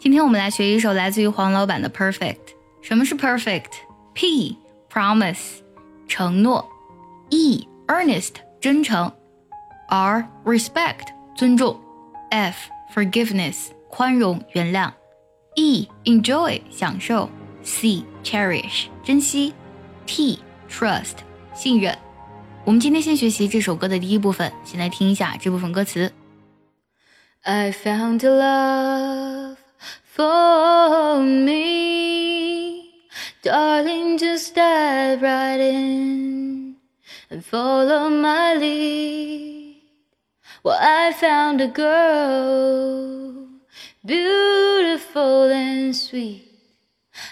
今天我们来学一首来自于黄老板的《Perfect》。什么是 Perfect？P promise 承诺，E earnest 真诚，R respect 尊重，F forgiveness 宽容原谅，E enjoy 享受，C cherish 珍惜，T trust 信任。我们今天先学习这首歌的第一部分，先来听一下这部分歌词。I found a love for me. Darling, just dive right in and follow my lead. Well, I found a girl, beautiful and sweet.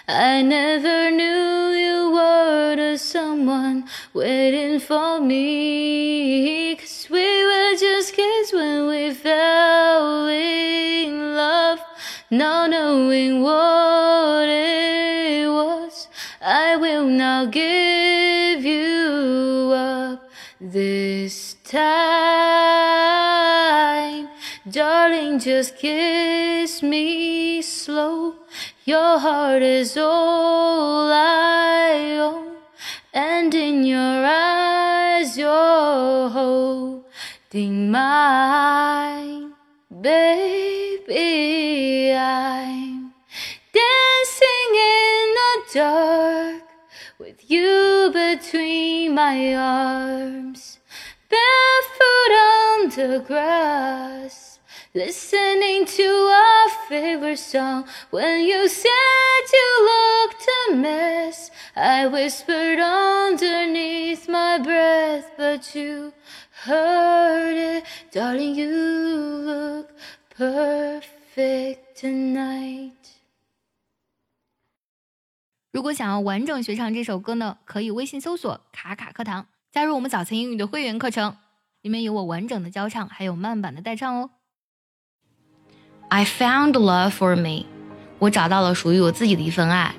I never knew you were the someone waiting for me. Not knowing what it was. I will not give you up this time. Darling, just kiss me slow. Your heart is all I own, and in your eyes, you're holding mine, baby. Dark with you between my arms, barefoot on the grass. Listening to our favorite song when you said you looked a mess. I whispered underneath my breath, but you heard it. Darling, you look perfect tonight. 如果想要完整学唱这首歌呢，可以微信搜索“卡卡课堂”，加入我们早餐英语的会员课程，里面有我完整的教唱，还有慢版的带唱哦。I found love for me，我找到了属于我自己的一份爱。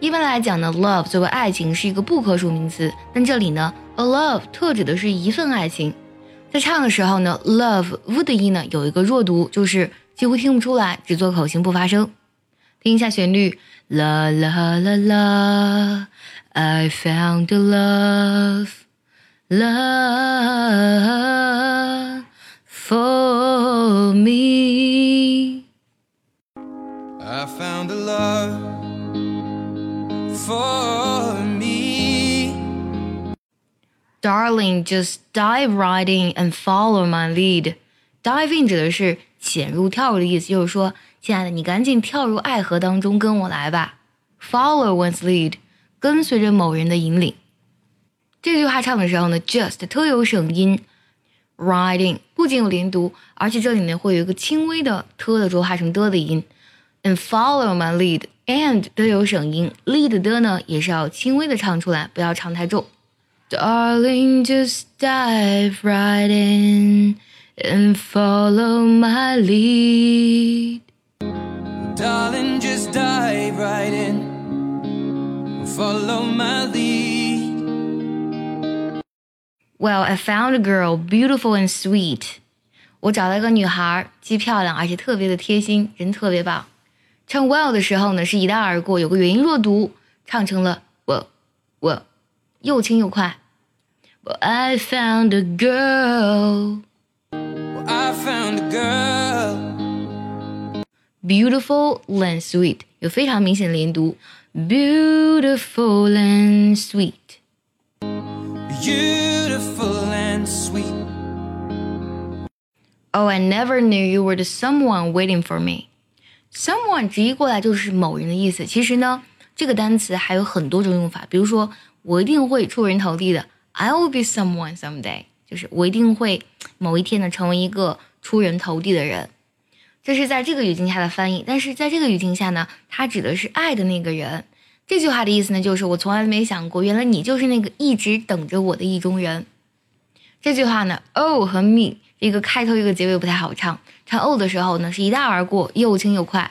一般来讲呢，love 作为爱情是一个不可数名词，但这里呢，a love 特指的是一份爱情。在唱的时候呢，love v 的音呢有一个弱读，就是几乎听不出来，只做口型不发声。听一下旋律，啦啦啦啦，I found love love for me. I found a love for me. Darling, just dive right in and follow my lead. Dive in 指的是潜入、跳入的意思，就是说， 亲爱的，你赶紧跳入爱河当中，跟我来吧。Follow one's lead，跟随着某人的引领。这句话唱的时候呢，just 特有省音。Riding 不仅有连读，而且这里面会有一个轻微的 t 的浊化成的的音。And follow my lead and 都有省音，lead 的呢也是要轻微的唱出来，不要唱太重。Darling, just dive right in and follow my lead. Darling, just dive right in. Follow my lead. Well, I found a girl beautiful and sweet. 我找到一个女孩，既漂亮而且特别的贴心，人特别棒。唱 well 的时候呢，是一带而过，有个元音弱读，唱成了我我，又轻又快。Well, I found a girl. Well, I found a girl. Beautiful and sweet，有非常明显的连读。Beautiful and sweet。 Beautiful and sweet. Oh, I never knew you were the someone waiting for me. Someone 直译过来就是某人的意思。其实呢，这个单词还有很多种用法。比如说，我一定会出人头地的，I will be someone someday，就是我一定会某一天呢成为一个出人头地的人。 这是在这个语境下的翻译，但是在这个语境下呢，它指的是爱的那个人。这句话的意思呢，就是我从来没想过，原来你就是那个一直等着我的意中人。这句话呢，oh 和 me 一个开头一个结尾不太好唱，唱 oh 的时候呢是一带而过，又轻又快。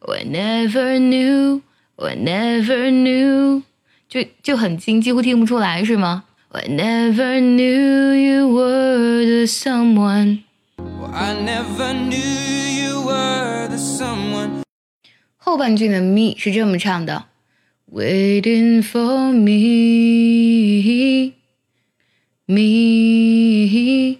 I never knew, I never knew，就就很轻，几乎听不出来，是吗？I never knew you were the someone。后半句的 me 是这么唱的：Waiting for me, me。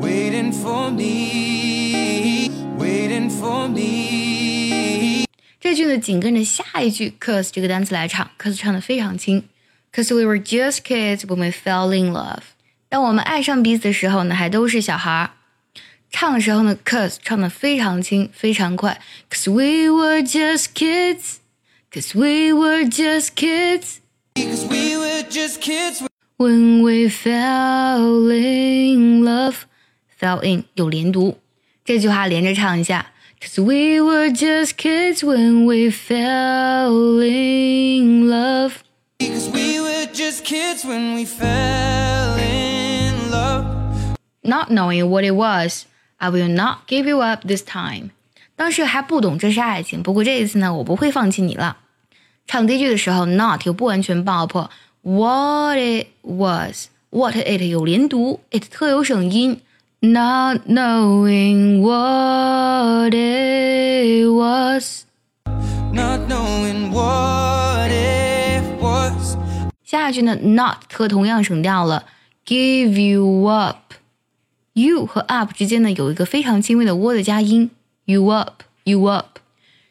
Waiting for me, waiting for me. 这句呢紧跟着下一句 cause 这个单词来唱，cause 唱的非常轻。Cause we were just kids when we fell in love。当我们爱上彼此的时候呢，还都是小孩儿。唱的时候呢，cause 唱的非常轻，非常快。Cause we were just kids, cause we were just kids Because we were just kids. when we fell in love. Fell in 有连读，这句话连着唱一下。Cause we were just kids when we fell in love. Because we were just kids when we fell in love. Not knowing what it was, I will not give you up this time. 当时还不懂这是爱情，不过这一次呢，我不会放弃你了。唱第一句的时候，not 又不完全爆破，what it was，what it 有连读，it 特有省音。Not knowing what it was， Not knowing what it was. 下一句呢，not 特同样省掉了，give you up。 you 和 up 之间呢有一个非常轻微的 w 的加音，you up，you up。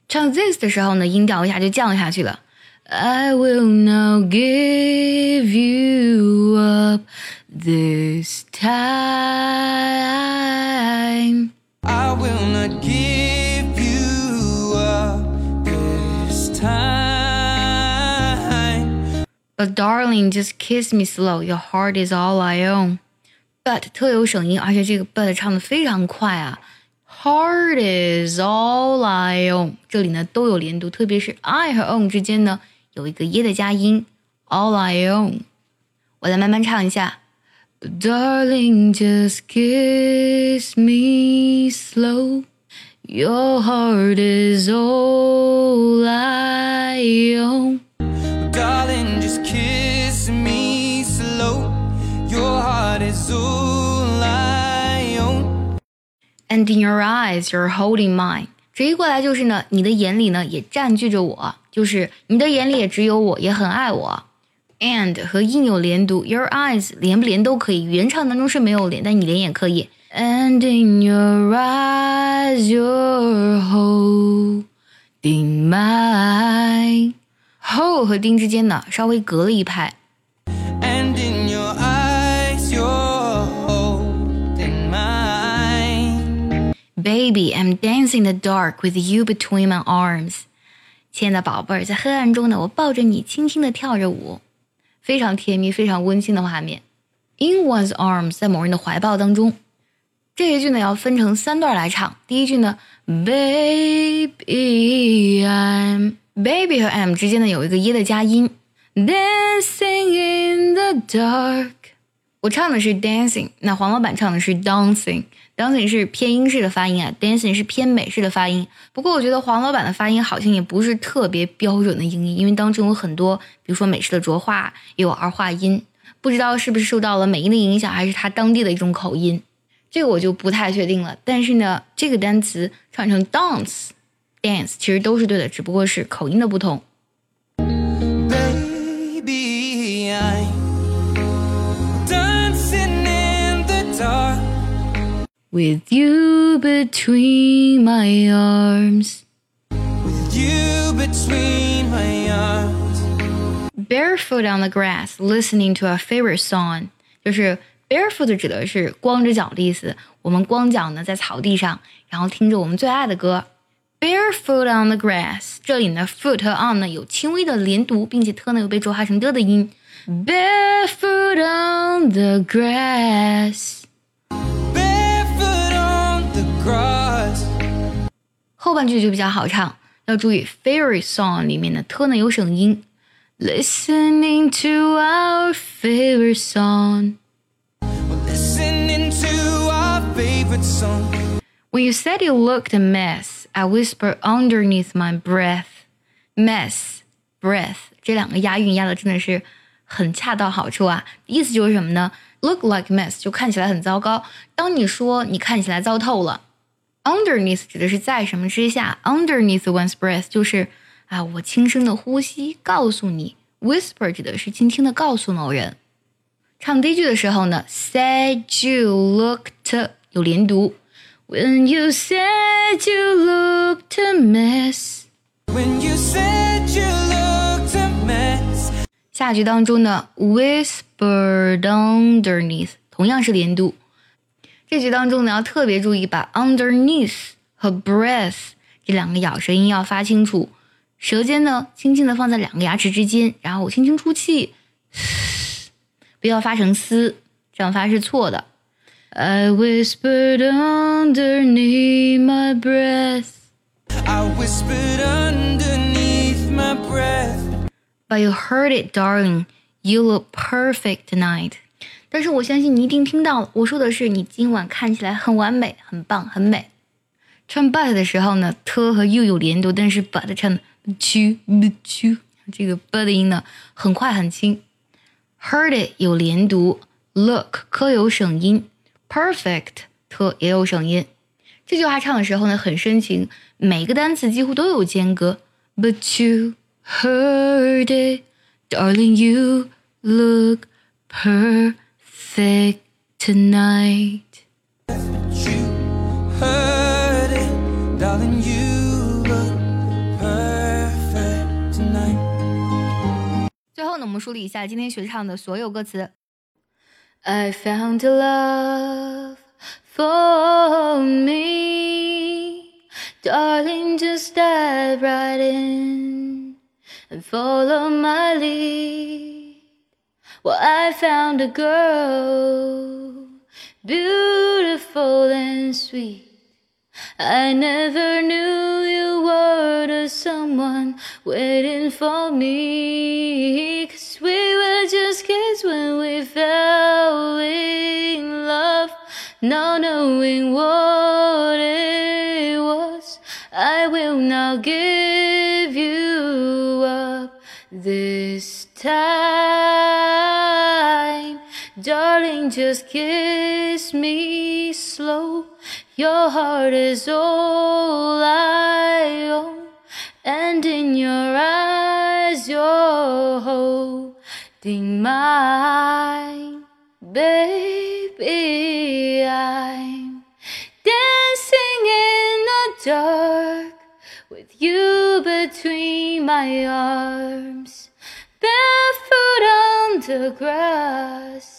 唱 this 的时候呢，音调一下就降下去了。I will now give you up this time. I will not give you up this time. But darling, just kiss me slow. Your heart is all I own. But 特有省音，而且这个 but 唱的非常快啊。Heart is all I own，这里呢都有连读，特别是 I 和 own 之间呢有一个耶的加音。All I own，我来慢慢唱一下。Darling, just kiss me slow. Your heart is all I own. And in your eyes, you're holding mine。直译过来就是呢，你的眼里呢也占据着我，就是你的眼里也只有我，也很爱我。And 和 in 有连读，your eyes 连不连都可以，原唱当中是没有连，但你连也可以。And in your eyes, you're holding mine。hold 和 ding 之间呢稍微隔了一拍。Baby, I'm dancing in the dark with you between my arms。亲爱的宝贝儿，在黑暗中呢，我抱着你，轻轻地跳着舞，非常甜蜜、非常温馨的画面。In one's arms，在某人的怀抱当中。这一句呢要分成三段来唱。第一句呢，Baby I'm baby 和 I'm 之间呢有一个耶的加音，Dancing in the dark。 我唱的是 dancing，那黄老板唱的是 dancing。dancing 是偏英式的发音啊，dancing 是偏美式的发音。不过我觉得黄老板的发音好像也不是特别标准的英音，因为当中有很多，比如说美式的浊化，也有儿化音，不知道是不是受到了美音的影响，还是他当地的一种口音，这个我就不太确定了。但是呢，这个单词唱成 dance dance 其实都是对的，只不过是口音的不同。With you between my arms. With you between my arms. Barefoot on the grass, listening to a favorite song，就是 barefoot 指的是光着脚的意思。我们光脚呢在草地上，然后听着我们最爱的歌。Barefoot on the grass，这里呢 foot 和 on 呢有轻微的连读，并且特呢又被浊化成的的音。Barefoot on the grass，后半句就比较好唱，要注意 favorite song 里面的特呢有省音。Listening to our favorite song。 We're listening to our favorite song. When you said you looked a mess, I whispered underneath my breath. Mess, breath 这两个押韵押的真的是很恰到好处啊！意思就是什么呢？Look like mess 就看起来很糟糕。当你说你看起来糟透了 Underneath 指的是在什么之下，Underneath one's breath 就是啊，我轻声的呼吸，告诉你。Whisper 指的是轻轻的告诉某人。唱第一句的时候呢，Said you looked 有连读。When you said you looked a mess。When you said you looked a mess。下句当中呢，whispered underneath 同样是连读。 这句当中呢，要特别注意把 underneath 和 breath 这两个咬舌音要发清楚。舌尖呢，轻轻的放在两个牙齿之间，然后我轻轻出气，不要发成嘶，这样发是错的。I whispered underneath my breath. I whispered underneath my breath. But you heard it, darling. You look perfect tonight. 但是我相信你一定听到了，我说的是你今晚看起来很完美、很棒、很美。唱 but 的时候呢，t 和 u 有连读，但是 but 唱 chu chu 这个 but 的音呢很快很轻。Heard it 有连读，look 科有省音，perfect 特也有省音。这句话唱的时候呢很深情，每个单词几乎都有间隔。But you heard it, darling, you look perfect tonight. You heard it, darling. You look perfect tonight. 最后呢，我们梳理一下今天学唱的所有歌词。I found a love for me, darling. Just dive right in and follow my lead. Well, I found a girl, beautiful and sweet. I never knew you were the someone waiting for me. Cause we were just kids when we fell in love, not knowing what it was. I will not give you up this time. Darling, just kiss me slow. Your heart is all I own, and in your eyes, you're holding mine, baby. I'm dancing in the dark with you between my arms, barefoot on the grass.